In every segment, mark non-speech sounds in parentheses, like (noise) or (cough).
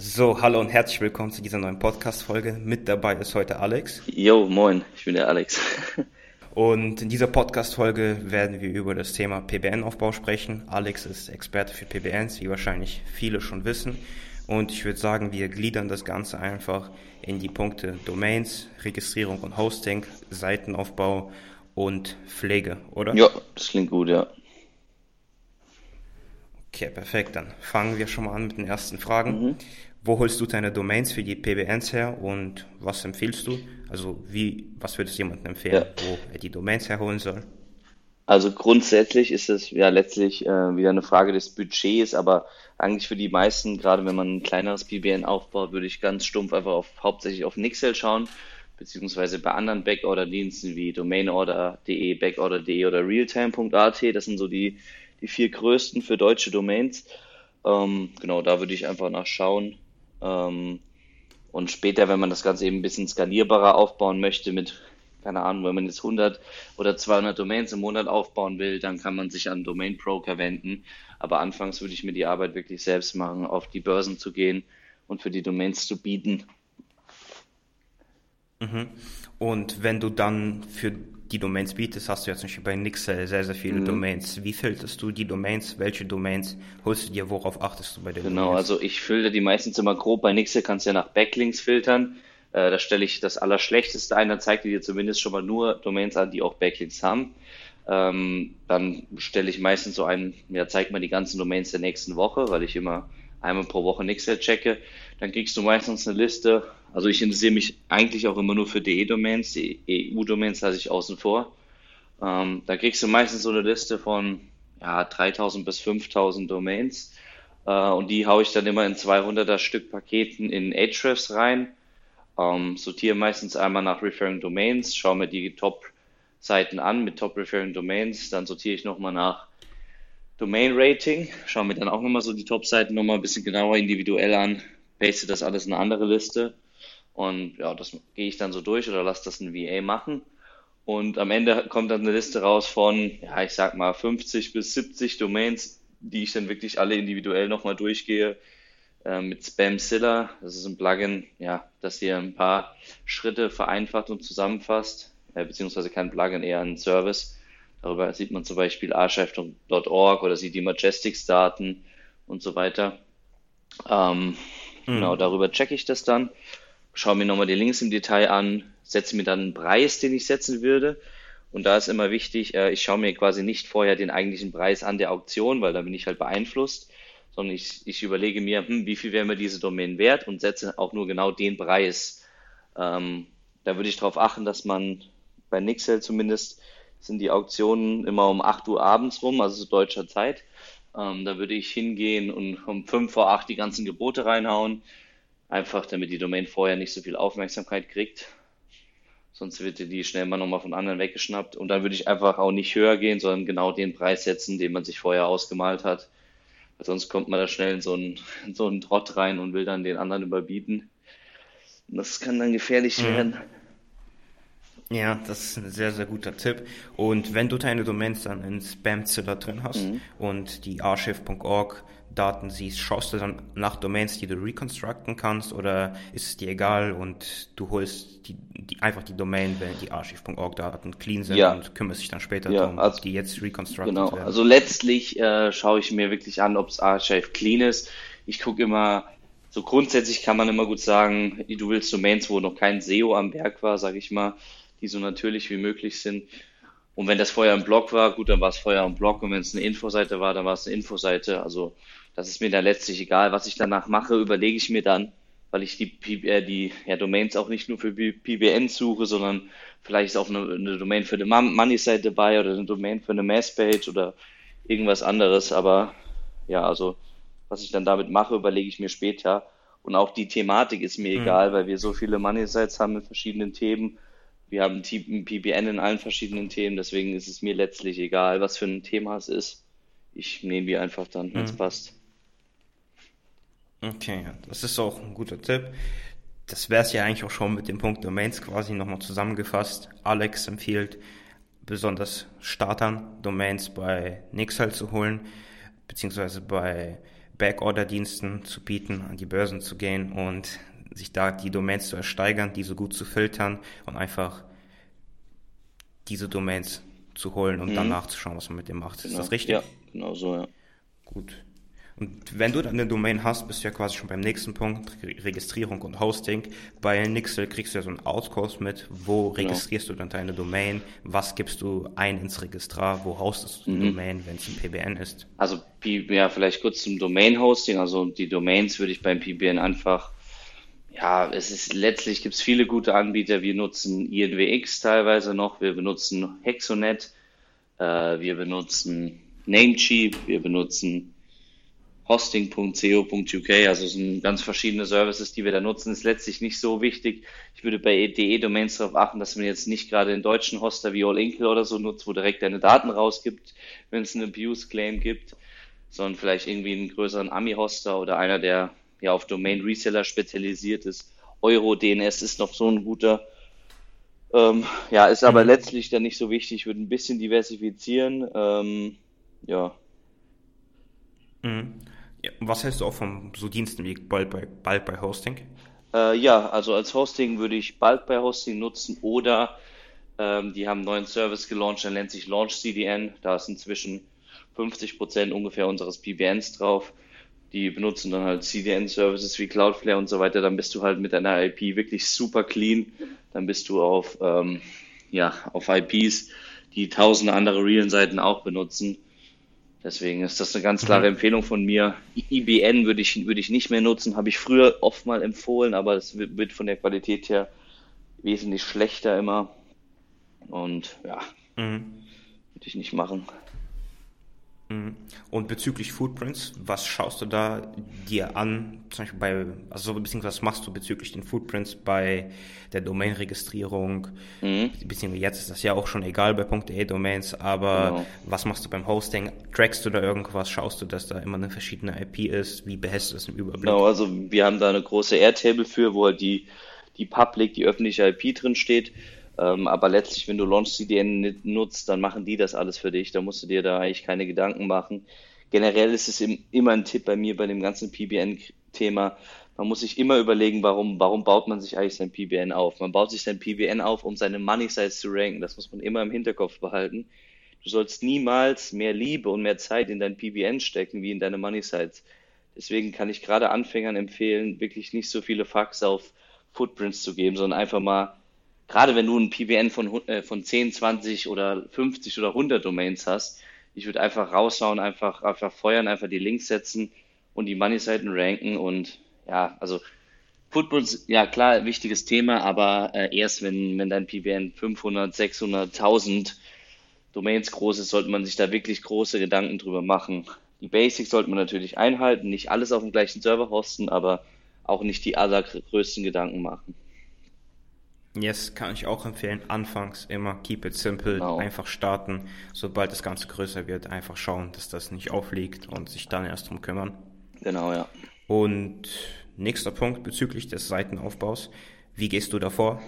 So, hallo und herzlich willkommen zu dieser neuen Podcast-Folge. Mit dabei ist heute Alex. Jo, moin, ich bin der Alex. (laughs) Und in dieser Podcast-Folge werden wir über das Thema PBN-Aufbau sprechen. Alex ist Experte für PBNs, wie wahrscheinlich viele schon wissen. Und ich würde sagen, wir gliedern das Ganze einfach in die Punkte Domains, Registrierung und Hosting, Seitenaufbau und Pflege, oder? Ja, das klingt gut, ja. Okay, perfekt. Dann fangen wir schon mal an mit den ersten Fragen. Mhm. Wo holst du deine Domains für die PBNs her und was empfiehlst du? Also wie, was würdest du jemandem empfehlen, ja. wo er die Domains herholen soll? Also grundsätzlich ist es ja letztlich äh, wieder eine Frage des Budgets, aber eigentlich für die meisten, gerade wenn man ein kleineres PBN aufbaut, würde ich ganz stumpf einfach auf, hauptsächlich auf Nixel schauen, beziehungsweise bei anderen Backorder-Diensten wie domainorder.de, backorder.de oder realtime.at. Das sind so die, die vier größten für deutsche Domains. Ähm, genau, da würde ich einfach nachschauen. Ähm, und später, wenn man das Ganze eben ein bisschen skalierbarer aufbauen möchte mit, keine Ahnung, wenn man jetzt 100 oder 200 Domains im Monat aufbauen will, dann kann man sich an Domain Broker wenden. Aber anfangs würde ich mir die Arbeit wirklich selbst machen, auf die Börsen zu gehen und für die Domains zu bieten. Mhm. Und wenn du dann für die Domains bietest, hast du jetzt nicht bei Nixel sehr, sehr viele mhm. Domains. Wie filterst du die Domains? Welche Domains holst du dir? Worauf achtest du bei den Genau, Domains? also ich filter die meistens immer grob. Bei Nixel kannst du ja nach Backlinks filtern. Äh, da stelle ich das Allerschlechteste ein, dann zeigt dir zumindest schon mal nur Domains an, die auch Backlinks haben. Ähm, dann stelle ich meistens so einen, ja, zeigt mir die ganzen Domains der nächsten Woche, weil ich immer einmal pro Woche Nixel checke. Dann kriegst du meistens eine Liste also ich interessiere mich eigentlich auch immer nur für DE-Domains, die EU-Domains lasse ich außen vor. Ähm, da kriegst du meistens so eine Liste von ja, 3000 bis 5000 Domains äh, und die haue ich dann immer in 200er Stück Paketen in Ahrefs rein. Ähm, sortiere meistens einmal nach Referring Domains, schaue mir die Top-Seiten an mit Top Referring Domains, dann sortiere ich nochmal nach Domain Rating, schaue mir dann auch nochmal so die Top-Seiten nochmal ein bisschen genauer individuell an, paste das alles in eine andere Liste und ja, das gehe ich dann so durch oder lasse das ein VA machen. Und am Ende kommt dann eine Liste raus von, ja, ich sag mal 50 bis 70 Domains, die ich dann wirklich alle individuell nochmal durchgehe äh, mit Spamzilla. Das ist ein Plugin, ja, das hier ein paar Schritte vereinfacht und zusammenfasst, äh, beziehungsweise kein Plugin, eher ein Service. Darüber sieht man zum Beispiel archive.org oder sieht die Majestics-Daten und so weiter. Ähm, mhm. Genau, darüber checke ich das dann schaue mir nochmal die Links im Detail an, setze mir dann einen Preis, den ich setzen würde. Und da ist immer wichtig, äh, ich schaue mir quasi nicht vorher den eigentlichen Preis an der Auktion, weil da bin ich halt beeinflusst, sondern ich, ich überlege mir, hm, wie viel wäre mir diese Domain wert und setze auch nur genau den Preis. Ähm, da würde ich darauf achten, dass man bei Nixel zumindest sind die Auktionen immer um 8 Uhr abends rum, also so deutscher Zeit. Ähm, da würde ich hingehen und um 5 vor 8 die ganzen Gebote reinhauen Einfach damit die Domain vorher nicht so viel Aufmerksamkeit kriegt. Sonst wird die schnell mal nochmal von anderen weggeschnappt. Und dann würde ich einfach auch nicht höher gehen, sondern genau den Preis setzen, den man sich vorher ausgemalt hat. Weil sonst kommt man da schnell in so einen, (laughs) in so einen Trott rein und will dann den anderen überbieten. Und das kann dann gefährlich mhm. werden. Ja, das ist ein sehr, sehr guter Tipp. Und wenn du deine Domains dann in Spamzilla drin hast mhm. und die archive.org Daten siehst, schaust du dann nach Domains, die du reconstructen kannst oder ist es dir egal und du holst die, die einfach die Domain, wenn die archive.org Daten clean sind ja. und kümmerst dich dann später ja, darum, also, die jetzt reconstructed genau. werden. Also letztlich äh, schaue ich mir wirklich an, ob es Archive clean ist. Ich gucke immer, so grundsätzlich kann man immer gut sagen, du willst Domains, wo noch kein SEO am Werk war, sage ich mal, die so natürlich wie möglich sind. Und wenn das vorher ein Blog war, gut, dann war es vorher ein Blog. Und wenn es eine Infoseite war, dann war es eine Infoseite. Also das ist mir dann letztlich egal. Was ich danach mache, überlege ich mir dann, weil ich die, äh, die ja, Domains auch nicht nur für PBN suche, sondern vielleicht ist auch eine, eine Domain für eine Money-Site dabei oder eine Domain für eine Mass-Page oder irgendwas anderes. Aber ja, also was ich dann damit mache, überlege ich mir später. Und auch die Thematik ist mir mhm. egal, weil wir so viele Money-Sites haben mit verschiedenen Themen. Wir haben ein PBN in allen verschiedenen Themen, deswegen ist es mir letztlich egal, was für ein Thema es ist. Ich nehme die einfach dann, wenn es mhm. passt. Okay, das ist auch ein guter Tipp. Das wäre es ja eigentlich auch schon mit dem Punkt Domains quasi nochmal zusammengefasst. Alex empfiehlt besonders Startern Domains bei Nixel zu holen, beziehungsweise bei Backorder-Diensten zu bieten, an die Börsen zu gehen und sich da die Domains zu ersteigern, diese gut zu filtern und einfach diese Domains zu holen und mhm. dann nachzuschauen, was man mit dem macht. Genau. Ist das richtig? Ja, genau so, ja. Gut. Und wenn du dann eine Domain hast, bist du ja quasi schon beim nächsten Punkt, Registrierung und Hosting. Bei Nixel kriegst du ja so einen Outcourse mit, wo genau. registrierst du dann deine Domain, was gibst du ein ins Registrar, wo hostest du die mhm. Domain, wenn es ein PBN ist? Also ja, vielleicht kurz zum Domain-Hosting, also die Domains würde ich beim PBN einfach ja, es ist letztlich gibt es viele gute Anbieter. Wir nutzen INWX teilweise noch, wir benutzen Hexonet, äh, wir benutzen Namecheap, wir benutzen hosting.co.uk, also es sind ganz verschiedene Services, die wir da nutzen, ist letztlich nicht so wichtig. Ich würde bei DE-Domains darauf achten, dass man jetzt nicht gerade den deutschen Hoster wie All oder so nutzt, wo direkt deine Daten rausgibt, wenn es einen Abuse-Claim gibt, sondern vielleicht irgendwie einen größeren Ami-Hoster oder einer, der ja auf Domain-Reseller spezialisiert ist. Euro-DNS ist noch so ein guter. Ähm, ja, ist aber mhm. letztlich dann nicht so wichtig. Ich würde ein bisschen diversifizieren. Ähm, ja. Mhm. Ja, was hältst du auch von so Diensten wie Bulk bei, Bulk bei Hosting? Äh, ja, also als Hosting würde ich Bulk bei Hosting nutzen oder ähm, die haben einen neuen Service gelauncht, der nennt sich Launch CDN. Da ist inzwischen 50 Prozent ungefähr unseres PBNs drauf. Die benutzen dann halt CDN-Services wie Cloudflare und so weiter. Dann bist du halt mit deiner IP wirklich super clean. Dann bist du auf, ähm, ja, auf IPs, die tausende andere Real-Seiten auch benutzen. Deswegen ist das eine ganz klare mhm. Empfehlung von mir. IBN würde ich, würde ich nicht mehr nutzen, habe ich früher oft mal empfohlen, aber es wird von der Qualität her wesentlich schlechter immer. Und ja, mhm. würde ich nicht machen. Mhm. Und bezüglich Footprints, was schaust du da dir an, zum Beispiel bei, also beziehungsweise was machst du bezüglich den Footprints bei der Domain-Registrierung? Mhm. Beziehungsweise jetzt ist das ja auch schon egal bei .de Domains, aber genau. was machst du beim Hosting? Trackst du da irgendwas? Schaust du, dass da immer eine verschiedene IP ist? Wie behältst du das im Überblick? Genau, also wir haben da eine große Airtable für, wo halt die, die Public, die öffentliche IP drin steht. Ähm, aber letztlich, wenn du Launch CDN nutzt, dann machen die das alles für dich. Da musst du dir da eigentlich keine Gedanken machen. Generell ist es im, immer ein Tipp bei mir bei dem ganzen PBN-Thema. Man muss sich immer überlegen, warum, warum baut man sich eigentlich sein PBN auf? Man baut sich sein PBN auf, um seine Money Size zu ranken. Das muss man immer im Hinterkopf behalten. Du sollst niemals mehr Liebe und mehr Zeit in dein PBN stecken wie in deine Money Sites. Deswegen kann ich gerade Anfängern empfehlen, wirklich nicht so viele Fax auf Footprints zu geben, sondern einfach mal gerade wenn du ein PBN von, äh, von 10, 20 oder 50 oder 100 Domains hast, ich würde einfach raushauen, einfach, einfach feuern, einfach die Links setzen und die Money-Seiten ranken und ja, also Football ist ja klar, wichtiges Thema, aber äh, erst wenn, wenn dein PBN 500, 600, 1000 Domains groß ist, sollte man sich da wirklich große Gedanken drüber machen. Die Basics sollte man natürlich einhalten, nicht alles auf dem gleichen Server hosten, aber auch nicht die allergrößten Gedanken machen. Yes, kann ich auch empfehlen. Anfangs immer keep it simple, genau. einfach starten. Sobald das Ganze größer wird, einfach schauen, dass das nicht aufliegt und sich dann erst drum kümmern. Genau, ja. Und nächster Punkt bezüglich des Seitenaufbaus. Wie gehst du davor?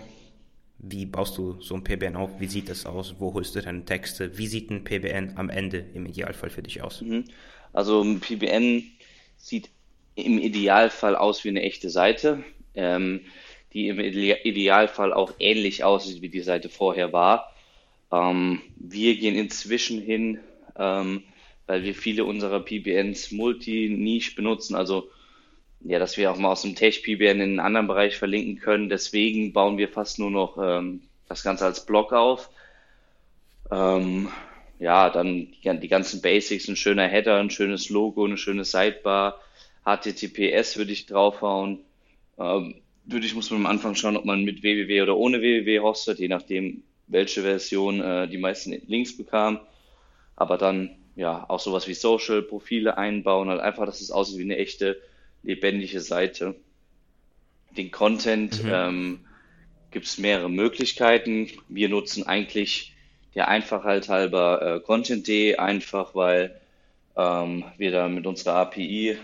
Wie baust du so ein PBN auf? Wie sieht das aus? Wo holst du deine Texte? Wie sieht ein PBN am Ende im Idealfall für dich aus? Mhm. Also ein PBN sieht im Idealfall aus wie eine echte Seite. Ähm, die im Idealfall auch ähnlich aussieht, wie die Seite vorher war. Ähm, wir gehen inzwischen hin, ähm, weil wir viele unserer PBNs multi-niche benutzen, also ja, dass wir auch mal aus dem Tech-PBN in einen anderen Bereich verlinken können. Deswegen bauen wir fast nur noch ähm, das Ganze als Blog auf. Ähm, ja, dann die, die, ganzen Basics, ein schöner Header, ein schönes Logo, eine schöne Sidebar, HTTPS würde ich draufhauen. Ähm, Natürlich muss man am Anfang schauen, ob man mit www oder ohne www hostet, je nachdem, welche Version äh, die meisten Links bekam. Aber dann ja auch sowas wie Social-Profile einbauen, halt einfach, dass es aussieht wie eine echte, lebendige Seite. Den Content mhm. ähm, gibt es mehrere Möglichkeiten. Wir nutzen eigentlich der Einfachheit halber äh, Content.de, einfach weil ähm, wir da mit unserer API,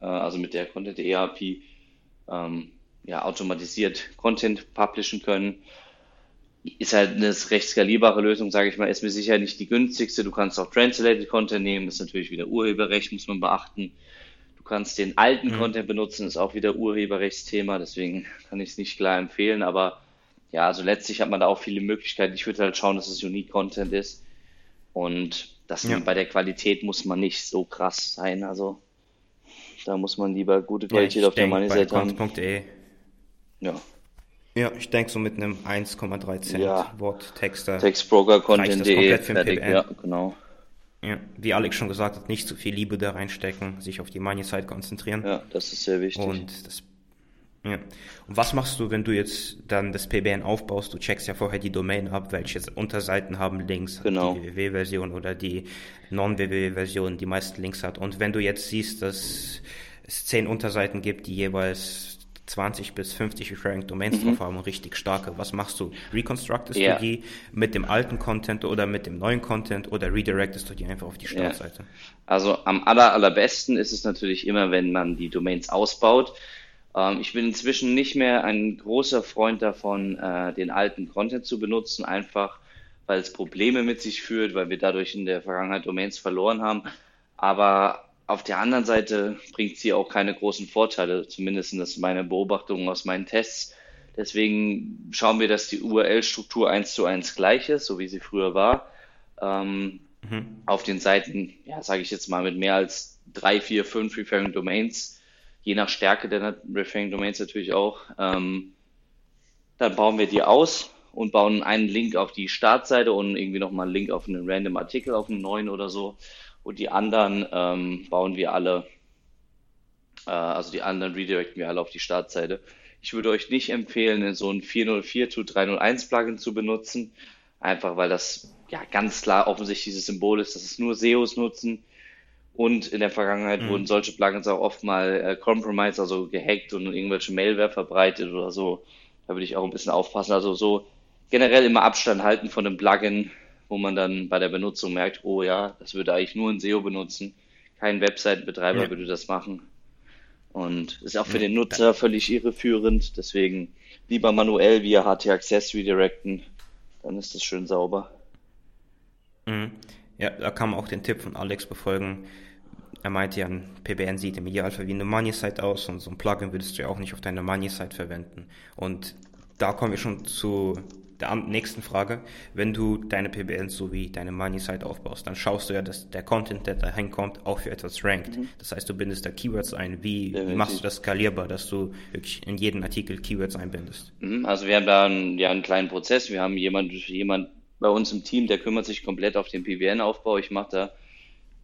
äh, also mit der Content.de API, ähm, ja, automatisiert Content publishen können. Ist halt eine recht skalierbare Lösung, sage ich mal, ist mir sicher nicht die günstigste. Du kannst auch Translated Content nehmen, ist natürlich wieder Urheberrecht, muss man beachten. Du kannst den alten mhm. Content benutzen, ist auch wieder Urheberrechtsthema, deswegen kann ich es nicht klar empfehlen, aber ja, also letztlich hat man da auch viele Möglichkeiten. Ich würde halt schauen, dass es Unique Content ist und das ja. bei der Qualität muss man nicht so krass sein, also da muss man lieber gute Qualität ja, auf der Money-Seite haben. E. Ja. Ja, ich denke so mit einem 1,3 Cent ja. Wort Texter. Textbroker-Content.de fertig, ja, genau. Ja, wie Alex schon gesagt hat, nicht zu viel Liebe da reinstecken, sich auf die Money-Side konzentrieren. Ja, das ist sehr wichtig. Und das ja. Und was machst du, wenn du jetzt dann das PBN aufbaust? Du checkst ja vorher die Domain ab, welche Unterseiten haben Links, genau. die www-Version oder die Non-www-Version, die meisten Links hat. Und wenn du jetzt siehst, dass es zehn Unterseiten gibt, die jeweils 20 bis 50 Referring Domains mhm. drauf haben und richtig starke. Was machst du? Reconstructest yeah. du die mit dem alten Content oder mit dem neuen Content oder redirectest du die einfach auf die Startseite? Yeah. Also am aller, allerbesten ist es natürlich immer, wenn man die Domains ausbaut. Ähm, ich bin inzwischen nicht mehr ein großer Freund davon, äh, den alten Content zu benutzen, einfach weil es Probleme mit sich führt, weil wir dadurch in der Vergangenheit Domains verloren haben. Aber auf der anderen Seite bringt sie auch keine großen Vorteile, zumindest das meine Beobachtung aus meinen Tests. Deswegen schauen wir, dass die URL-Struktur eins zu eins gleich ist, so wie sie früher war. Ähm, mhm. Auf den Seiten, ja, sage ich jetzt mal, mit mehr als drei, vier, fünf Referring Domains je nach Stärke der Referring Domains natürlich auch. Ähm, dann bauen wir die aus und bauen einen Link auf die Startseite und irgendwie nochmal einen Link auf einen random Artikel, auf einen neuen oder so. Und die anderen ähm, bauen wir alle, äh, also die anderen redirecten wir alle auf die Startseite. Ich würde euch nicht empfehlen, so ein 404 to 301 Plugin zu benutzen, einfach weil das ja ganz klar offensichtlich dieses Symbol ist, dass es nur SEOs nutzen und in der Vergangenheit mhm. wurden solche Plugins auch oft mal äh, compromised, also gehackt und irgendwelche Mailware verbreitet oder so. Da würde ich auch ein bisschen aufpassen. Also so generell immer Abstand halten von einem Plugin, wo man dann bei der Benutzung merkt, oh ja, das würde eigentlich nur ein SEO benutzen. Kein Webseitenbetreiber ja. würde das machen. Und ist auch für den Nutzer völlig irreführend. Deswegen lieber manuell via HT Access redirecten. Dann ist das schön sauber. Mhm. Ja, da kann man auch den Tipp von Alex befolgen. Er meinte ja, ein PBN sieht im Idealfall wie eine Money-Site aus und so ein Plugin würdest du ja auch nicht auf deiner Money-Site verwenden. Und da kommen wir schon zu der nächsten Frage. Wenn du deine PBNs sowie deine Money-Site aufbaust, dann schaust du ja, dass der Content, der da hinkommt, auch für etwas rankt. Mhm. Das heißt, du bindest da Keywords ein. Wie, wie, machst du das skalierbar, dass du wirklich in jeden Artikel Keywords einbindest? Mhm. Also wir haben da einen, ja, einen kleinen Prozess. Wir haben jemand, jemand bei uns im Team, der kümmert sich komplett auf den PBN-Aufbau. Ich mache da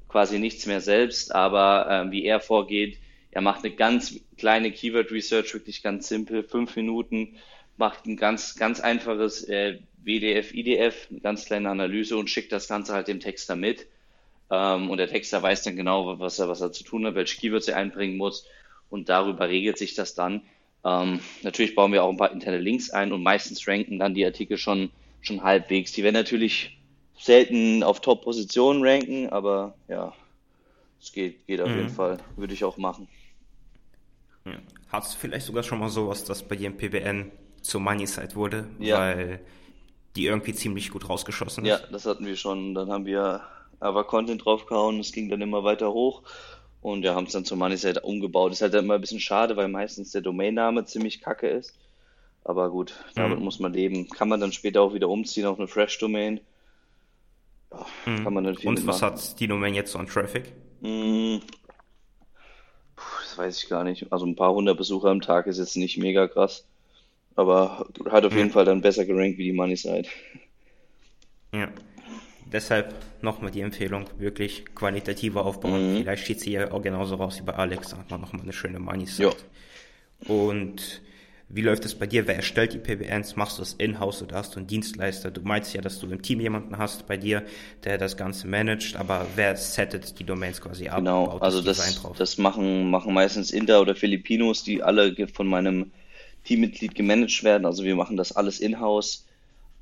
quasi nichts mehr selbst, aber äh, wie er vorgeht, er macht eine ganz kleine Keyword Research, wirklich ganz simpel, fünf Minuten, macht ein ganz, ganz einfaches äh, WDF, IDF, eine ganz kleine Analyse und schickt das Ganze halt dem Texter mit. Ähm, und der Texter weiß dann genau, was er, was er zu tun hat, welche Keywords er einbringen muss und darüber regelt sich das dann. Ähm, natürlich bauen wir auch ein paar interne Links ein und meistens ranken dann die Artikel schon schon halbwegs. Die werden natürlich selten auf Top-Positionen ranken, aber ja, es geht, geht auf mhm. jeden Fall. Würde ich auch machen. Hast du vielleicht sogar schon mal sowas, dass bei im PBN zur Money-Side wurde, ja. weil die irgendwie ziemlich gut rausgeschossen ist? Ja, das hatten wir schon. Dann haben wir aber Content draufgehauen, es ging dann immer weiter hoch und wir haben es dann zur Money-Side umgebaut. Ist halt immer ein bisschen schade, weil meistens der Domainname ziemlich kacke ist. Aber gut, damit mhm. muss man leben. Kann man dann später auch wieder umziehen auf eine Fresh-Domain. Ja, mhm. Kann man dann viel Und was hat die Domain jetzt so an Traffic? Mhm. Puh, das weiß ich gar nicht. Also ein paar hundert Besucher am Tag ist jetzt nicht mega krass. Aber hat auf jeden. Fall dann besser gerankt wie die Money Side. Ja. Deshalb nochmal die Empfehlung, wirklich qualitativer aufbauen. Mhm. Vielleicht steht sie ja auch genauso raus wie bei Alex, hat man nochmal eine schöne Money Side. Und wie läuft es bei dir? Wer erstellt die PBNs? Machst du das in-house oder hast du einen Dienstleister? Du meinst ja, dass du im Team jemanden hast bei dir, der das Ganze managt, aber wer settet die Domains quasi ab? Genau, also das, das, das, machen, machen meistens Inder oder Filipinos, die alle von meinem Teammitglied gemanagt werden. Also wir machen das alles in-house.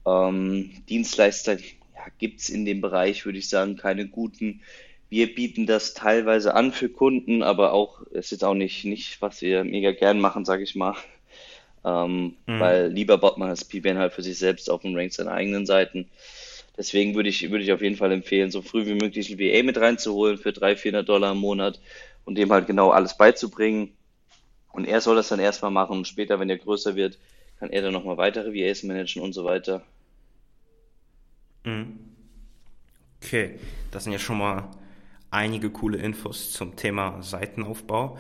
Ähm, Dienstleister ja, gibt in dem Bereich, würde ich sagen, keine guten. Wir bieten das teilweise an für Kunden, aber auch, es ist auch nicht, nicht, was wir mega gern machen, sage ich mal. Ähm, mhm. Weil lieber baut man das PBN halt für sich selbst auf und rankt seine eigenen Seiten. Deswegen würde ich, würde ich auf jeden Fall empfehlen, so früh wie möglich ein VA mit reinzuholen für 300, 400 Dollar im Monat und dem halt genau alles beizubringen. Und er soll das dann erstmal machen und später, wenn er größer wird, kann er dann nochmal weitere VAs managen und so weiter. Mhm. Okay, das sind ja schon mal einige coole Infos zum Thema Seitenaufbau.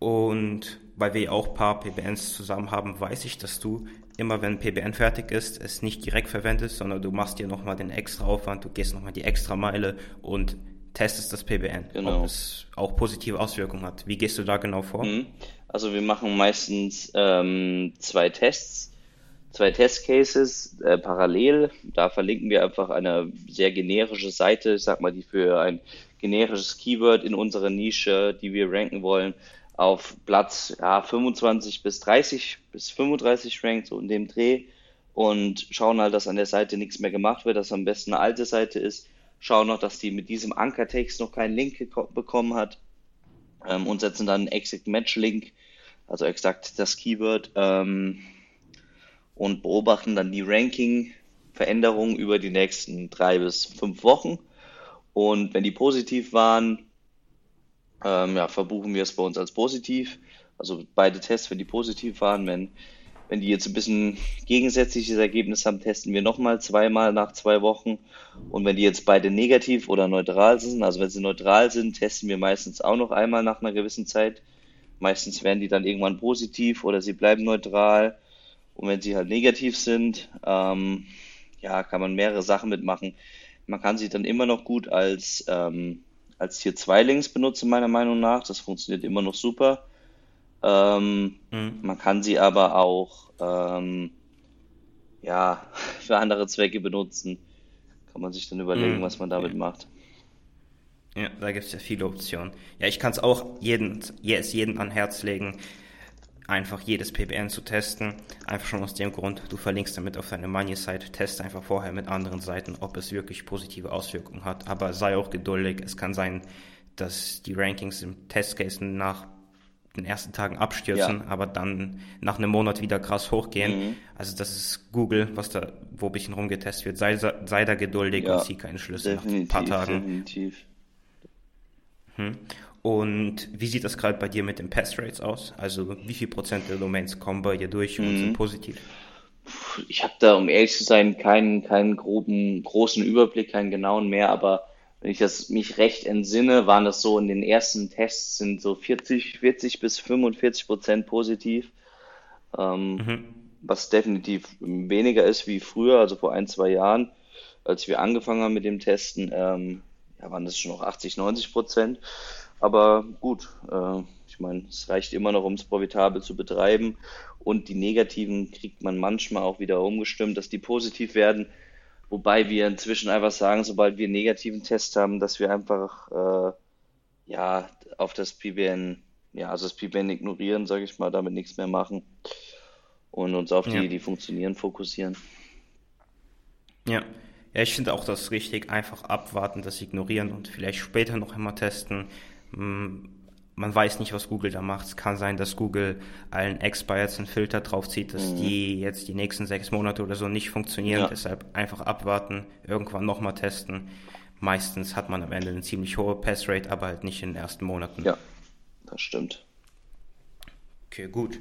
Und weil wir auch ein paar PBNs zusammen haben, weiß ich, dass du immer, wenn PBN fertig ist, es nicht direkt verwendest, sondern du machst dir nochmal den extra Aufwand, du gehst nochmal die extra Meile und testest das PBN, genau. ob es auch positive Auswirkungen hat. Wie gehst du da genau vor? Also wir machen meistens ähm, zwei Tests, zwei Testcases äh, parallel. Da verlinken wir einfach eine sehr generische Seite, ich sag mal, die für ein generisches Keyword in unserer Nische, die wir ranken wollen, auf Platz ja, 25 bis 30 bis 35 rankt, so in dem Dreh. Und schauen halt, dass an der Seite nichts mehr gemacht wird, dass am besten eine alte Seite ist. Schauen noch, dass die mit diesem Ankertext noch keinen Link bekommen hat. Ähm, und setzen dann einen Exact Match Link, also exakt das Keyword. Ähm, und beobachten dann die Ranking-Veränderungen über die nächsten drei bis fünf Wochen. Und wenn die positiv waren, ähm, ja, verbuchen wir es bei uns als positiv. Also beide Tests, wenn die positiv waren, wenn, wenn die jetzt ein bisschen gegensätzliches Ergebnis haben, testen wir nochmal zweimal nach zwei Wochen. Und wenn die jetzt beide negativ oder neutral sind, also wenn sie neutral sind, testen wir meistens auch noch einmal nach einer gewissen Zeit. Meistens werden die dann irgendwann positiv oder sie bleiben neutral. Und wenn sie halt negativ sind, ähm, ja, kann man mehrere Sachen mitmachen. Man kann sie dann immer noch gut als ähm, als Tier 2 Links benutze, meiner Meinung nach. Das funktioniert immer noch super. Ähm, mhm. Man kann sie aber auch ähm, ja, (laughs) für andere Zwecke benutzen. Kann man sich dann überlegen, mhm. was man damit macht. Ja, da gibt es ja viele Optionen. Ja, ich kann es auch jeden, yes, jeden an Herz legen einfach jedes PBN zu testen. Einfach schon aus dem Grund, du verlinkst damit auf deine Money-Site, test einfach vorher mit anderen Seiten, ob es wirklich positive Auswirkungen hat. Aber sei auch geduldig. Es kann sein, dass die Rankings im Testcase nach den ersten Tagen abstürzen, ja. aber dann nach einem Monat wieder krass hochgehen. Mhm. Also das ist Google, was da, wo ein bisschen rumgetestet wird. Sei, sei da geduldig ja, und zieh keine Schlüsse nach ein paar Tagen. Definitiv. Hm. Und wie sieht das gerade bei dir mit den Pass Rates aus? Also wie viel Prozent der Domains kommen bei dir durch und mhm. sind positiv? Ich habe da, um ehrlich zu sein, keinen, keinen groben, großen Überblick, keinen genauen mehr, aber wenn ich das mich recht entsinne, waren das so in den ersten Tests sind so 40, 40 bis 45 Prozent positiv, ähm, mhm. was definitiv weniger ist wie früher, also vor ein, zwei Jahren, als wir angefangen haben mit dem Testen, ähm, ja, waren das schon noch 80, 90 Prozent. Aber gut, äh, ich meine, es reicht immer noch, um es profitabel zu betreiben. Und die negativen kriegt man manchmal auch wieder umgestimmt, dass die positiv werden. Wobei wir inzwischen einfach sagen, sobald wir einen negativen Test haben, dass wir einfach äh, ja auf das PBN, ja, also das PBN ignorieren, sage ich mal, damit nichts mehr machen und uns auf die, ja. die funktionieren, fokussieren. Ja. Ja, ich finde auch das richtig, einfach abwarten, das ignorieren und vielleicht später noch einmal testen. Mm, man weiß nicht, was Google da macht. Es kann sein, dass Google allen Expires einen Filter draufzieht, dass mhm. die jetzt die nächsten sechs Monate oder so nicht funktionieren. Ja. Deshalb einfach abwarten, irgendwann nochmal testen. Meistens hat man am Ende eine ziemlich hohe Passrate, aber halt nicht in den ersten Monaten. Ja, das stimmt. Okay, gut.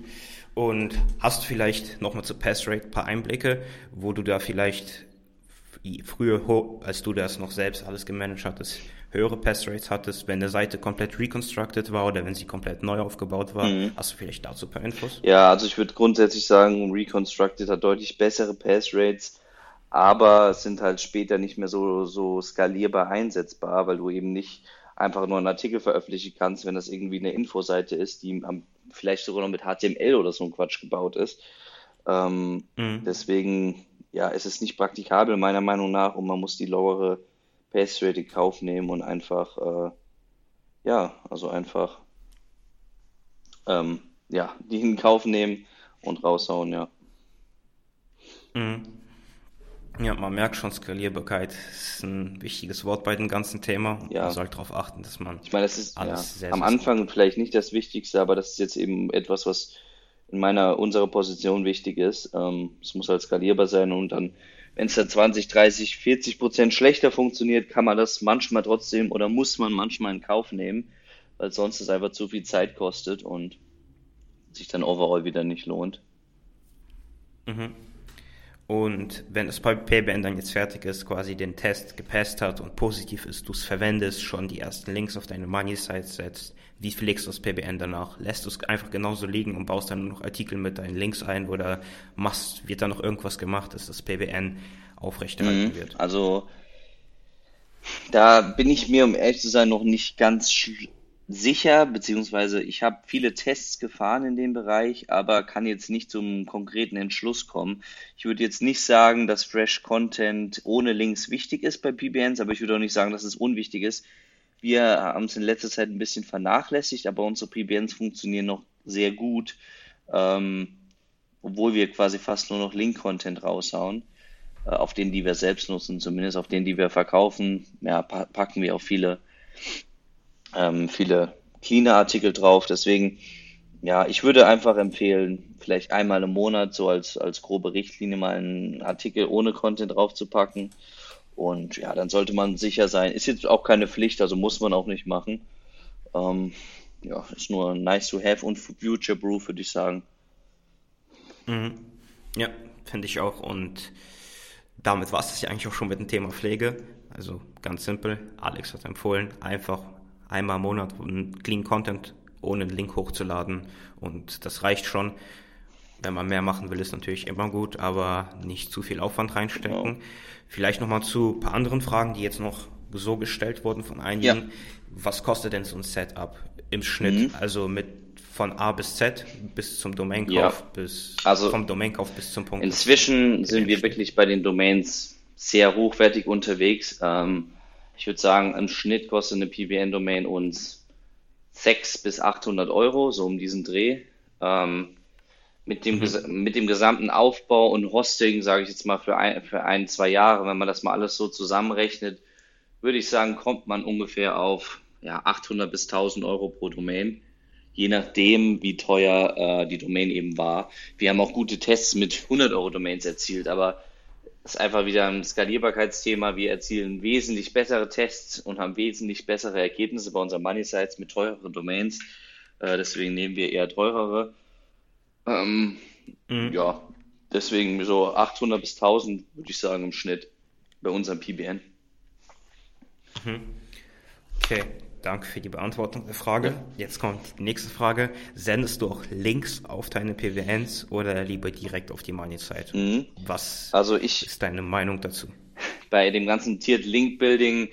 Und hast du vielleicht nochmal zur Passrate ein paar Einblicke, wo du da vielleicht früher, als du das noch selbst alles gemanagt hattest, höhere Pass-Rates hattest, wenn eine Seite komplett reconstructed war oder wenn sie komplett neu aufgebaut war. Mhm. Hast du vielleicht dazu ein paar Infos? Ja, also ich würde grundsätzlich sagen, reconstructed hat deutlich bessere Pass-Rates, aber sind halt später nicht mehr so, so skalierbar einsetzbar, weil du eben nicht einfach nur einen Artikel veröffentlichen kannst, wenn das irgendwie eine Infoseite ist, die vielleicht sogar noch mit HTML oder so ein Quatsch gebaut ist. Ähm, mhm. Deswegen, ja, ist es nicht praktikabel meiner Meinung nach und man muss die lowere Pace Rate in Kauf nehmen und einfach, äh, ja, also einfach, ähm, ja, die in Kauf nehmen und raushauen, ja. Mhm. Ja, man merkt schon, Skalierbarkeit ist ein wichtiges Wort bei dem ganzen Thema. Ja. Man sollte darauf achten, dass man. Ich meine, das ist alles ja, am Anfang vielleicht nicht das Wichtigste, aber das ist jetzt eben etwas, was in meiner, unserer Position wichtig ist. Ähm, es muss halt skalierbar sein und dann wenn es dann 20, 30, 40 Prozent schlechter funktioniert, kann man das manchmal trotzdem oder muss man manchmal in Kauf nehmen, weil sonst es einfach zu viel Zeit kostet und sich dann overall wieder nicht lohnt. Mhm. Und wenn das PBN dann jetzt fertig ist, quasi den Test gepasst hat und positiv ist, du es verwendest, schon die ersten Links auf deine Money-Site setzt, wie pflegst du das PBN danach? Lässt du es einfach genauso liegen und baust dann nur noch Artikel mit deinen Links ein oder machst, wird da noch irgendwas gemacht, dass das PBN aufrechterhalten mhm. wird? Also da bin ich mir, um ehrlich zu sein, noch nicht ganz sicher, beziehungsweise ich habe viele Tests gefahren in dem Bereich, aber kann jetzt nicht zum konkreten Entschluss kommen. Ich würde jetzt nicht sagen, dass Fresh Content ohne Links wichtig ist bei PBNs, aber ich würde auch nicht sagen, dass es unwichtig ist. Wir haben es in letzter Zeit ein bisschen vernachlässigt, aber unsere PBNs funktionieren noch sehr gut, ähm, obwohl wir quasi fast nur noch Link-Content raushauen, äh, auf denen, die wir selbst nutzen, zumindest auf denen, die wir verkaufen. Ja, packen wir auch viele ähm, viele Cleaner-Artikel drauf. Deswegen, ja, ich würde einfach empfehlen, vielleicht einmal im Monat so als, als grobe Richtlinie mal einen Artikel ohne Content draufzupacken. Und ja, dann sollte man sicher sein. Ist jetzt auch keine Pflicht, also muss man auch nicht machen. Ähm, ja, ist nur nice to have und future proof, würde ich sagen. Mhm. Ja, finde ich auch. Und damit war es ja eigentlich auch schon mit dem Thema Pflege. Also ganz simpel. Alex hat empfohlen, einfach einmal im Monat Clean Content ohne Link hochzuladen und das reicht schon. Wenn man mehr machen will, ist natürlich immer gut, aber nicht zu viel Aufwand reinstecken. Genau. Vielleicht nochmal zu ein paar anderen Fragen, die jetzt noch so gestellt wurden von einigen. Ja. Was kostet denn so ein Setup im Schnitt? Mhm. Also mit von A bis Z bis zum Domainkauf ja. bis also vom Domainkauf bis zum Punkt. Inzwischen sind wir wirklich bei den Domains sehr hochwertig unterwegs. Ähm, ich würde sagen, im Schnitt kostet eine PBN-Domain uns 600 bis 800 Euro, so um diesen Dreh. Ähm, mit, dem, mhm. mit dem gesamten Aufbau und Hosting, sage ich jetzt mal, für ein, für ein, zwei Jahre, wenn man das mal alles so zusammenrechnet, würde ich sagen, kommt man ungefähr auf ja, 800 bis 1000 Euro pro Domain, je nachdem, wie teuer äh, die Domain eben war. Wir haben auch gute Tests mit 100 Euro Domains erzielt, aber ist einfach wieder ein Skalierbarkeitsthema. Wir erzielen wesentlich bessere Tests und haben wesentlich bessere Ergebnisse bei unseren Money Sites mit teureren Domains. Äh, deswegen nehmen wir eher teurere. Ähm, mhm. Ja, deswegen so 800 bis 1000 würde ich sagen im Schnitt bei unserem PBN. Mhm. Okay. Danke für die Beantwortung der Frage. Jetzt kommt die nächste Frage. Sendest du auch Links auf deine PWNs oder lieber direkt auf die Money-Site? Mhm. Was also ich, ist deine Meinung dazu? (laughs) Bei dem ganzen Tiered Link Building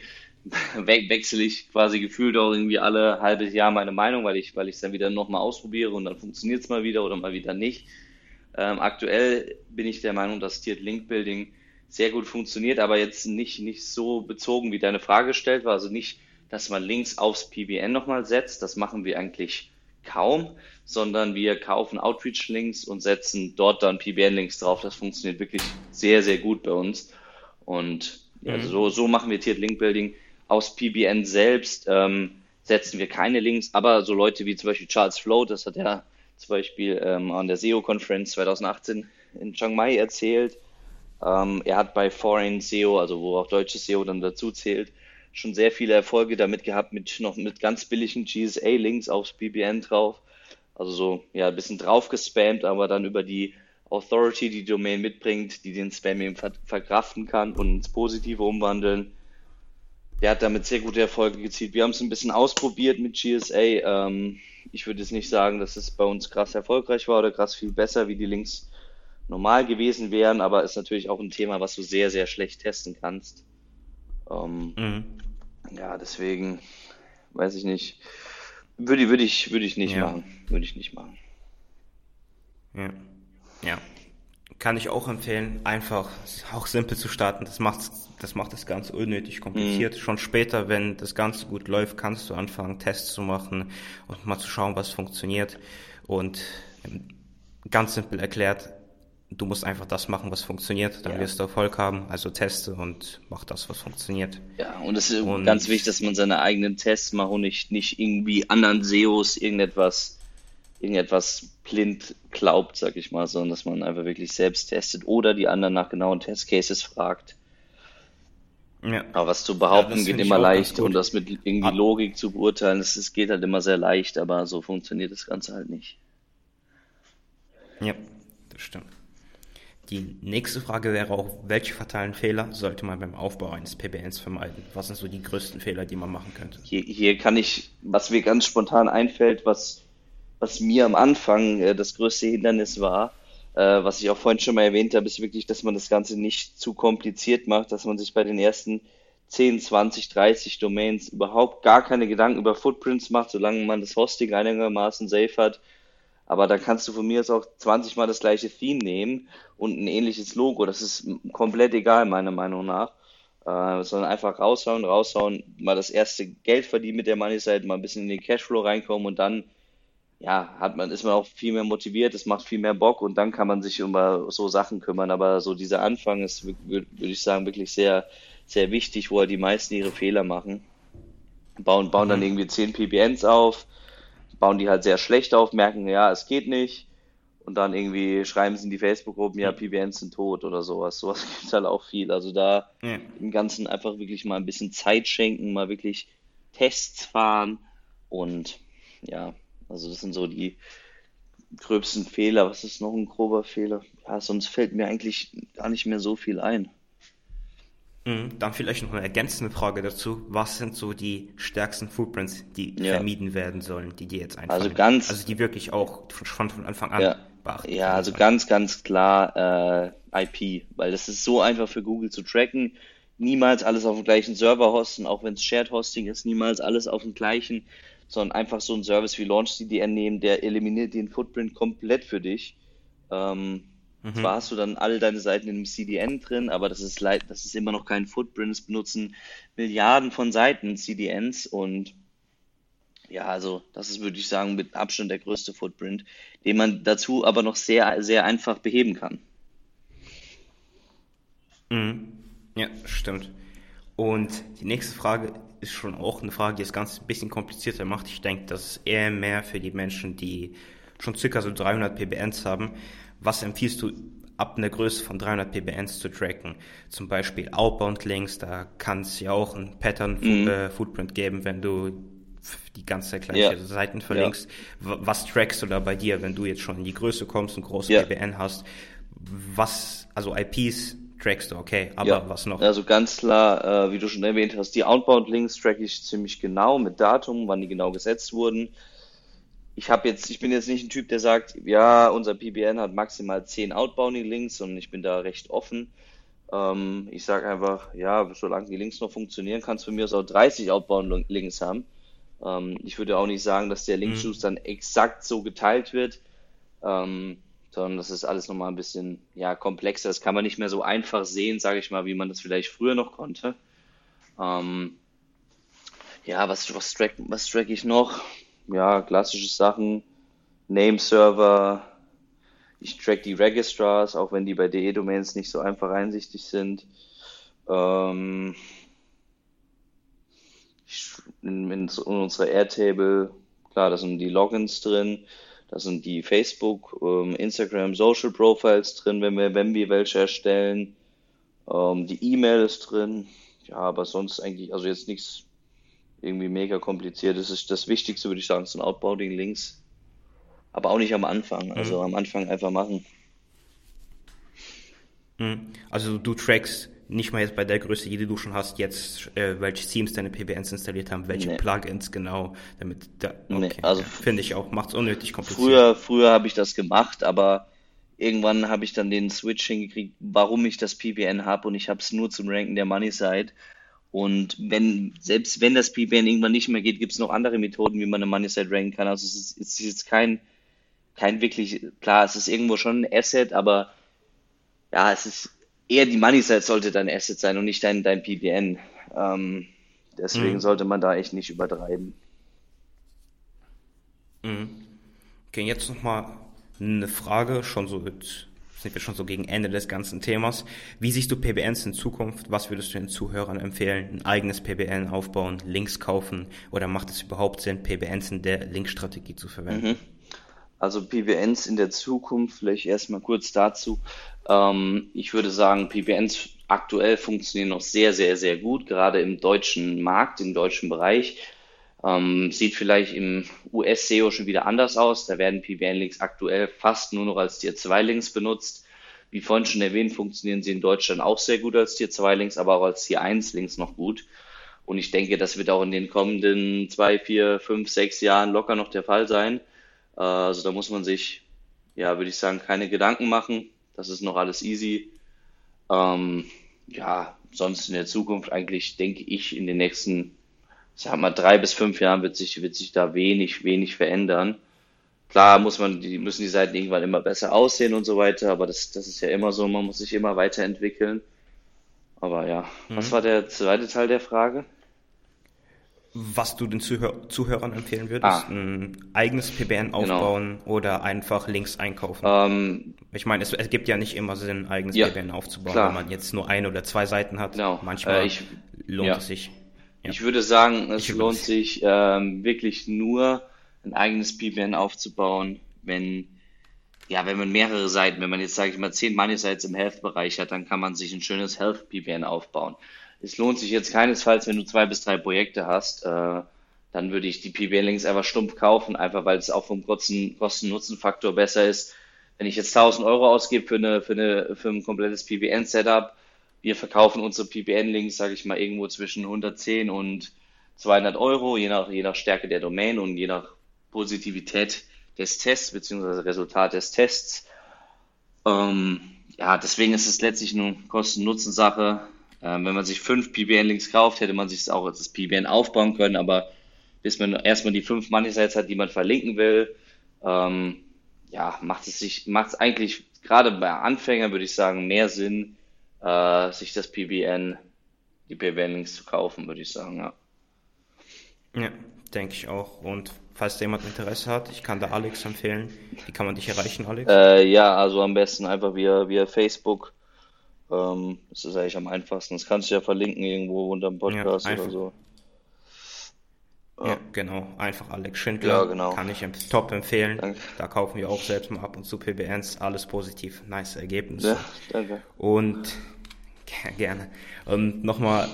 (laughs) we wechsle ich quasi gefühlt auch irgendwie alle halbes Jahr meine Meinung, weil ich weil ich es dann wieder nochmal ausprobiere und dann funktioniert es mal wieder oder mal wieder nicht. Ähm, aktuell bin ich der Meinung, dass Tiered Link Building sehr gut funktioniert, aber jetzt nicht, nicht so bezogen, wie deine Frage stellt war, also nicht dass man Links aufs PBN nochmal setzt. Das machen wir eigentlich kaum, sondern wir kaufen Outreach-Links und setzen dort dann PBN-Links drauf. Das funktioniert wirklich sehr, sehr gut bei uns. Und ja, mhm. so, so machen wir Tiered Link Building. Aus PBN selbst ähm, setzen wir keine Links, aber so Leute wie zum Beispiel Charles Float, das hat er zum Beispiel ähm, an der SEO-Konferenz 2018 in Chiang Mai erzählt. Ähm, er hat bei Foreign SEO, also wo auch deutsches SEO dann dazu zählt, schon sehr viele Erfolge damit gehabt, mit noch mit ganz billigen GSA-Links aufs BBN drauf. Also so, ja, ein bisschen drauf gespammt, aber dann über die Authority, die, Domain mitbringt, die den Spam eben ver verkraften kann und ins Positive umwandeln. Der hat damit sehr gute Erfolge gezielt. Wir haben es ein bisschen ausprobiert mit GSA. Ähm, ich würde jetzt nicht sagen, dass es bei uns krass erfolgreich war oder krass viel besser, wie die Links normal gewesen wären, aber ist natürlich auch ein Thema, was du sehr, sehr schlecht testen kannst. Ähm, mhm. Ja, deswegen weiß ich nicht. Würde, würde ich, würde ich nicht ja. machen. Würde ich nicht machen. Ja. Ja. Kann ich auch empfehlen, einfach auch simpel zu starten. Das macht das macht das Ganze unnötig kompliziert. Mhm. Schon später, wenn das Ganze gut läuft, kannst du anfangen, Tests zu machen und mal zu schauen, was funktioniert. Und ganz simpel erklärt, du musst einfach das machen, was funktioniert, dann ja. wirst du Erfolg haben. Also teste und mach das, was funktioniert. Ja, und es ist und ganz wichtig, dass man seine eigenen Tests macht und nicht, nicht irgendwie anderen SEOs irgendetwas, irgendetwas blind glaubt, sag ich mal, sondern dass man einfach wirklich selbst testet oder die anderen nach genauen Testcases fragt. Ja. Aber was zu behaupten ja, geht immer leicht und das mit irgendwie ah. Logik zu beurteilen, das, das geht halt immer sehr leicht, aber so funktioniert das Ganze halt nicht. Ja, das stimmt. Die nächste Frage wäre auch, welche fatalen Fehler sollte man beim Aufbau eines PBNs vermeiden? Was sind so die größten Fehler, die man machen könnte? Hier, hier kann ich, was mir ganz spontan einfällt, was, was mir am Anfang äh, das größte Hindernis war, äh, was ich auch vorhin schon mal erwähnt habe, ist wirklich, dass man das Ganze nicht zu kompliziert macht, dass man sich bei den ersten 10, 20, 30 Domains überhaupt gar keine Gedanken über Footprints macht, solange man das Hosting einigermaßen safe hat aber da kannst du von mir aus auch 20 Mal das gleiche Theme nehmen und ein ähnliches Logo. Das ist komplett egal, meiner Meinung nach. Äh, sondern einfach raushauen, raushauen, mal das erste Geld verdienen mit der Money Side, mal ein bisschen in den Cashflow reinkommen und dann, ja, hat man, ist man auch viel mehr motiviert, es macht viel mehr Bock und dann kann man sich über so Sachen kümmern. Aber so dieser Anfang ist, würde ich sagen, wirklich sehr, sehr wichtig, wo halt die meisten ihre Fehler machen. Bauen, bauen dann mhm. irgendwie 10 PBNs auf, bauen die halt sehr schlecht auf, merken, ja, es geht nicht. Und dann irgendwie schreiben sie in die Facebook-Gruppen, ja, PBNs sind tot oder sowas. Sowas (laughs) gibt halt auch viel. Also da ja. im Ganzen einfach wirklich mal ein bisschen Zeit schenken, mal wirklich Tests fahren und ja, also das sind so die gröbsten Fehler. Was ist noch ein grober Fehler? Ja, sonst fällt mir eigentlich gar nicht mehr so viel ein. Mhm. Dann vielleicht noch eine ergänzende Frage dazu. Was sind so die stärksten Footprints, die ja. vermieden werden sollen, die dir jetzt einfallen? Also ganz, also die wirklich auch von, von Anfang an ja. beachten. Ja, also ganz, ganz klar äh, IP, weil das ist so einfach für Google zu tracken. Niemals alles auf dem gleichen Server hosten, auch wenn es Shared Hosting ist, niemals alles auf dem gleichen, sondern einfach so einen Service wie LaunchCDN nehmen, der eliminiert den Footprint komplett für dich. Ähm, Mhm. Zwar hast du dann all deine Seiten in einem CDN drin, aber das ist, das ist immer noch kein Footprint. Es benutzen Milliarden von Seiten CDNs und ja, also das ist, würde ich sagen, mit Abstand der größte Footprint, den man dazu aber noch sehr, sehr einfach beheben kann. Mhm. Ja, stimmt. Und die nächste Frage ist schon auch eine Frage, die es ganz ein bisschen komplizierter macht. Ich denke, das ist eher mehr für die Menschen, die schon circa so 300 PBNs haben was empfiehlst du ab einer Größe von 300 ppns zu tracken? Zum Beispiel Outbound Links, da kann es ja auch ein Pattern mhm. äh, Footprint geben, wenn du die ganze gleiche ja. Seiten verlinkst. Ja. Was trackst du da bei dir, wenn du jetzt schon in die Größe kommst und große ja. PBN hast? Was, also IPs trackst du, okay, aber ja. was noch? Also ganz klar, äh, wie du schon erwähnt hast, die Outbound Links track ich ziemlich genau mit Datum, wann die genau gesetzt wurden ich habe jetzt, ich bin jetzt nicht ein Typ, der sagt, ja, unser PBN hat maximal 10 Outbounding-Links und ich bin da recht offen. Ähm, ich sage einfach, ja, solange die Links noch funktionieren, kannst du von mir aus auch 30 Outbound-Links haben. Ähm, ich würde auch nicht sagen, dass der Linkschuss mhm. dann exakt so geteilt wird, ähm, sondern das ist alles nochmal ein bisschen ja, komplexer. Das kann man nicht mehr so einfach sehen, sage ich mal, wie man das vielleicht früher noch konnte. Ähm, ja, was, was, track, was track ich noch? Ja, klassische Sachen, Name-Server, ich track die Registrars, auch wenn die bei DE-Domains nicht so einfach einsichtig sind. Ähm, in, in, in unserer Airtable, klar, da sind die Logins drin, da sind die Facebook, ähm, Instagram, Social Profiles drin, wenn wir, wenn wir welche erstellen. Ähm, die E-Mail ist drin. Ja, aber sonst eigentlich, also jetzt nichts irgendwie mega kompliziert. Das ist das Wichtigste, würde ich sagen, sind Outbounding-Links. Aber auch nicht am Anfang. Also mhm. am Anfang einfach machen. Mhm. Also du trackst nicht mal jetzt bei der Größe, die du schon hast, jetzt äh, welche Themes deine PBNs installiert haben, welche nee. Plugins genau, damit da, okay, nee, also ja, finde ich auch, macht es unnötig kompliziert. Früher, früher habe ich das gemacht, aber irgendwann habe ich dann den Switch hingekriegt, warum ich das PBN habe und ich habe es nur zum Ranken der Money Side und wenn, selbst wenn das PBN irgendwann nicht mehr geht, gibt es noch andere Methoden, wie man eine Money Side ranken kann. Also es ist, es ist jetzt kein, kein wirklich, klar, es ist irgendwo schon ein Asset, aber ja, es ist eher die Money Side sollte dein Asset sein und nicht dein, dein PBN. Ähm, deswegen mhm. sollte man da echt nicht übertreiben. Mhm. Okay, jetzt nochmal eine Frage, schon so mit sind wir schon so gegen Ende des ganzen Themas. Wie siehst du PBNs in Zukunft? Was würdest du den Zuhörern empfehlen? Ein eigenes PBN aufbauen, Links kaufen oder macht es überhaupt Sinn, PBNs in der Linkstrategie zu verwenden? Mhm. Also PBNs in der Zukunft, vielleicht erstmal kurz dazu. Ähm, ich würde sagen, PBNs aktuell funktionieren noch sehr, sehr, sehr gut, gerade im deutschen Markt, im deutschen Bereich. Ähm, sieht vielleicht im US-SEO schon wieder anders aus. Da werden PBN-Links aktuell fast nur noch als Tier 2 Links benutzt. Wie vorhin schon erwähnt, funktionieren sie in Deutschland auch sehr gut als Tier 2 Links, aber auch als Tier 1 Links noch gut. Und ich denke, das wird auch in den kommenden zwei, vier, fünf, sechs Jahren locker noch der Fall sein. Äh, also da muss man sich, ja, würde ich sagen, keine Gedanken machen. Das ist noch alles easy. Ähm, ja, sonst in der Zukunft eigentlich denke ich in den nächsten sag mal, drei bis fünf Jahren wird sich, wird sich da wenig, wenig verändern. Klar muss man, die müssen die Seiten irgendwann immer besser aussehen und so weiter, aber das, das ist ja immer so, man muss sich immer weiterentwickeln. Aber ja, mhm. was war der zweite Teil der Frage? Was du den Zuhör Zuhörern empfehlen würdest? Ah. Ein eigenes PBN genau. aufbauen genau. oder einfach Links einkaufen? Ähm, ich meine, es, es, gibt ja nicht immer Sinn, ein eigenes ja, PBN aufzubauen, klar. wenn man jetzt nur eine oder zwei Seiten hat. Genau. Manchmal äh, ich, lohnt ja. es sich. Ja. Ich würde sagen, es lohnt sich ähm, wirklich nur ein eigenes PBN aufzubauen, wenn ja, wenn man mehrere Seiten, wenn man jetzt sage ich mal zehn Money Sites im Health-Bereich hat, dann kann man sich ein schönes Health PBN aufbauen. Es lohnt sich jetzt keinesfalls, wenn du zwei bis drei Projekte hast, äh, dann würde ich die PBN-Links einfach stumpf kaufen, einfach weil es auch vom Kosten-Nutzen-Faktor besser ist. Wenn ich jetzt 1000 Euro ausgebe für eine, für eine, für ein komplettes PBN-Setup, wir verkaufen unsere PBN-Links, sage ich mal, irgendwo zwischen 110 und 200 Euro, je nach, je nach Stärke der Domain und je nach Positivität des Tests beziehungsweise Resultat des Tests. Ähm, ja, deswegen ist es letztlich eine Kosten-Nutzen-Sache. Ähm, wenn man sich fünf PBN-Links kauft, hätte man sich auch als das PBN aufbauen können, aber bis man erstmal die fünf Money Sites hat, die man verlinken will, ähm, ja, macht es sich, macht es eigentlich gerade bei Anfängern, würde ich sagen, mehr Sinn, äh, sich das PBN, die PBN-Links zu kaufen, würde ich sagen, ja. Ja, denke ich auch. Und falls da jemand Interesse hat, ich kann da Alex empfehlen. Wie kann man dich erreichen, Alex? Äh, ja, also am besten einfach via, via Facebook. Ähm, das ist eigentlich am einfachsten. Das kannst du ja verlinken irgendwo unter dem Podcast ja, oder so. Ja, genau. Einfach Alex Schindler. Ja, genau. Kann ich top empfehlen. Danke. Da kaufen wir auch selbst mal ab und zu PBNs. Alles positiv. Nice Ergebnis. Ja, danke. Und gerne. Und nochmal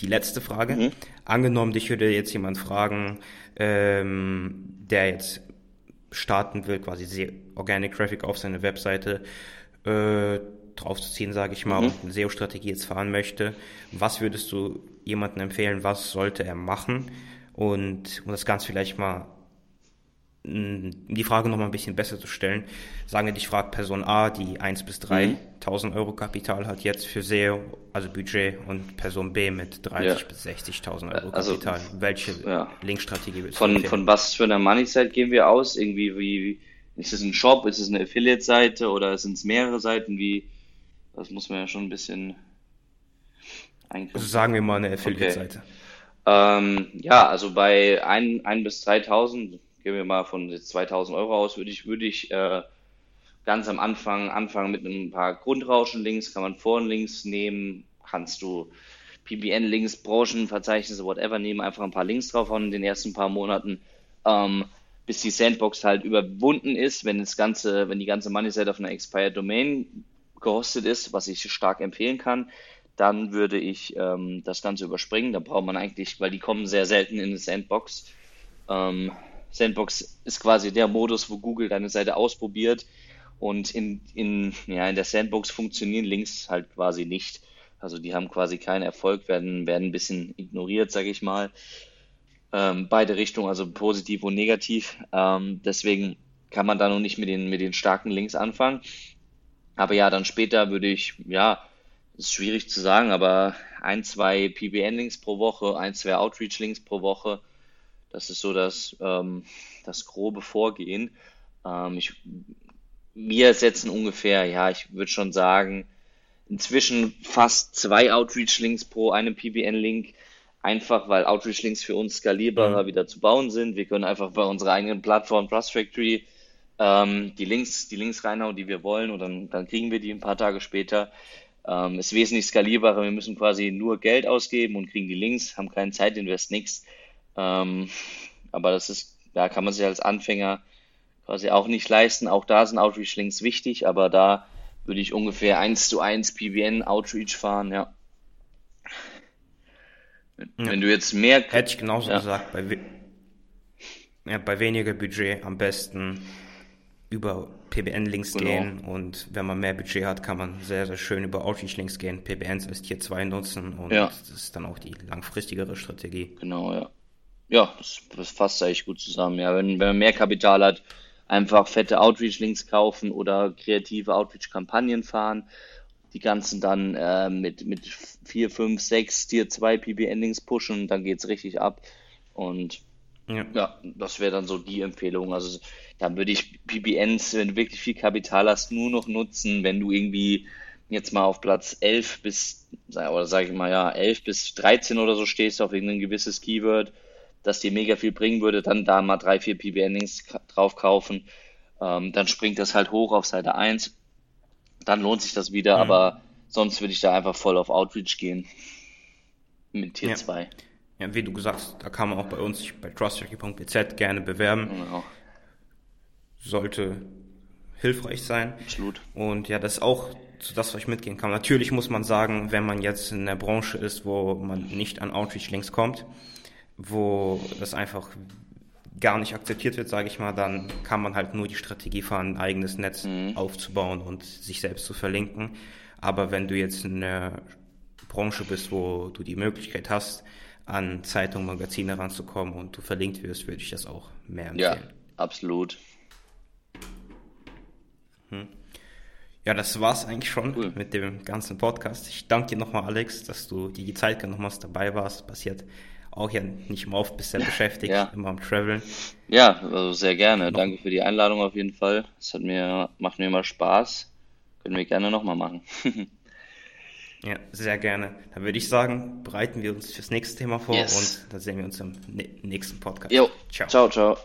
die letzte Frage. Mhm. Angenommen, dich würde jetzt jemand fragen, ähm, der jetzt starten will, quasi Organic Traffic auf seine Webseite äh, draufzuziehen, sage ich mal, mhm. und eine SEO-Strategie jetzt fahren möchte. Was würdest du jemandem empfehlen? Was sollte er machen? Und um das Ganze vielleicht mal mm, die Frage noch mal ein bisschen besser zu stellen, sagen wir, ich frage Person A, die 1 bis 3.000 mhm. Euro Kapital hat jetzt für SEO, also Budget, und Person B mit 30 ja. bis 60.000 Euro also, Kapital. Welche ja. Linkstrategie willst von, du Von was für einer Money-Site gehen wir aus? Irgendwie wie, ist es ein Shop, ist es eine Affiliate-Seite oder sind es mehrere Seiten? Wie, das muss man ja schon ein bisschen Also sagen wir mal eine Affiliate-Seite. Okay. Ähm, ja, also bei ein, ein bis 3.000, gehen wir mal von 2.000 Euro aus, würde ich, würde ich äh, ganz am Anfang anfangen mit ein paar Grundrauschen-Links, kann man Foren-Links nehmen, kannst du PBN-Links, Branchenverzeichnisse, whatever nehmen, einfach ein paar Links draufhauen in den ersten paar Monaten, ähm, bis die Sandbox halt überwunden ist, wenn das ganze, wenn die ganze Money Set auf einer Expired Domain gehostet ist, was ich stark empfehlen kann, dann würde ich ähm, das Ganze überspringen. Da braucht man eigentlich, weil die kommen sehr selten in eine Sandbox. Ähm, Sandbox ist quasi der Modus, wo Google deine Seite ausprobiert und in, in, ja, in der Sandbox funktionieren Links halt quasi nicht. Also die haben quasi keinen Erfolg, werden, werden ein bisschen ignoriert, sage ich mal. Ähm, beide Richtungen, also positiv und negativ. Ähm, deswegen kann man da noch nicht mit den, mit den starken Links anfangen. Aber ja, dann später würde ich, ja, ist schwierig zu sagen, aber ein, zwei PBN-Links pro Woche, ein, zwei Outreach-Links pro Woche, das ist so das, ähm, das grobe Vorgehen. Ähm, ich, wir setzen ungefähr, ja, ich würde schon sagen, inzwischen fast zwei Outreach-Links pro einem PBN-Link. Einfach weil Outreach-Links für uns skalierbarer mhm. wieder zu bauen sind. Wir können einfach bei unserer eigenen Plattform Trust Factory ähm, die Links, die Links reinhauen, die wir wollen, und dann, dann kriegen wir die ein paar Tage später. Ähm, ist wesentlich skalierbarer. Wir müssen quasi nur Geld ausgeben und kriegen die Links, haben keinen Zeitinvest, nichts. Ähm, aber das ist, da kann man sich als Anfänger quasi auch nicht leisten. Auch da sind Outreach-Links wichtig, aber da würde ich ungefähr 1 zu 1 PBN Outreach fahren, ja. Wenn, ja. du jetzt mehr. Hätte ich genauso ja. gesagt, bei, ja, bei weniger Budget am besten über PBN-Links genau. gehen und wenn man mehr Budget hat, kann man sehr, sehr schön über Outreach-Links gehen, PBNs als Tier 2 nutzen und ja. das ist dann auch die langfristigere Strategie. Genau, ja. Ja, das, das fasst eigentlich gut zusammen. Ja, wenn, wenn man mehr Kapital hat, einfach fette Outreach-Links kaufen oder kreative Outreach-Kampagnen fahren. Die ganzen dann äh, mit, mit 4, 5, 6 Tier 2 PBN-Links pushen, dann geht's richtig ab. Und ja, ja das wäre dann so die Empfehlung. Also dann würde ich PBNs, wenn du wirklich viel Kapital hast, nur noch nutzen, wenn du irgendwie jetzt mal auf Platz 11 bis, oder sage ich mal ja, 11 bis 13 oder so stehst auf irgendein gewisses Keyword das dir mega viel bringen würde, dann da mal drei, vier PBNings drauf kaufen. Ähm, dann springt das halt hoch auf Seite 1. Dann lohnt sich das wieder, mhm. aber sonst würde ich da einfach voll auf Outreach gehen. Mit Tier 2. Ja. Ja. wie du gesagt hast, da kann man auch bei uns bei trustjackie.bz gerne bewerben. Genau. Sollte hilfreich sein. Absolut. Und ja, das ist auch zu das, was ich mitgehen kann. Natürlich muss man sagen, wenn man jetzt in der Branche ist, wo man nicht an Outreach-Links kommt, wo das einfach gar nicht akzeptiert wird, sage ich mal, dann kann man halt nur die Strategie fahren, ein eigenes Netz mhm. aufzubauen und sich selbst zu verlinken. Aber wenn du jetzt in einer Branche bist, wo du die Möglichkeit hast, an Zeitungen, Magazine ranzukommen und du verlinkt wirst, würde ich das auch mehr empfehlen. Ja, absolut. Hm. Ja, das war's eigentlich schon cool. mit dem ganzen Podcast. Ich danke dir nochmal, Alex, dass du dir die Zeit genommen hast, dabei warst. Passiert auch ja nicht immer oft bist sehr (laughs) beschäftigt, ja. immer am Traveln. Ja, also sehr gerne. Danke für die Einladung auf jeden Fall. Es hat mir, macht mir immer Spaß. Können wir gerne nochmal machen. (laughs) ja, sehr gerne. Dann würde ich sagen, bereiten wir uns fürs nächste Thema vor yes. und dann sehen wir uns im nächsten Podcast. Jo. Ciao. Ciao, ciao.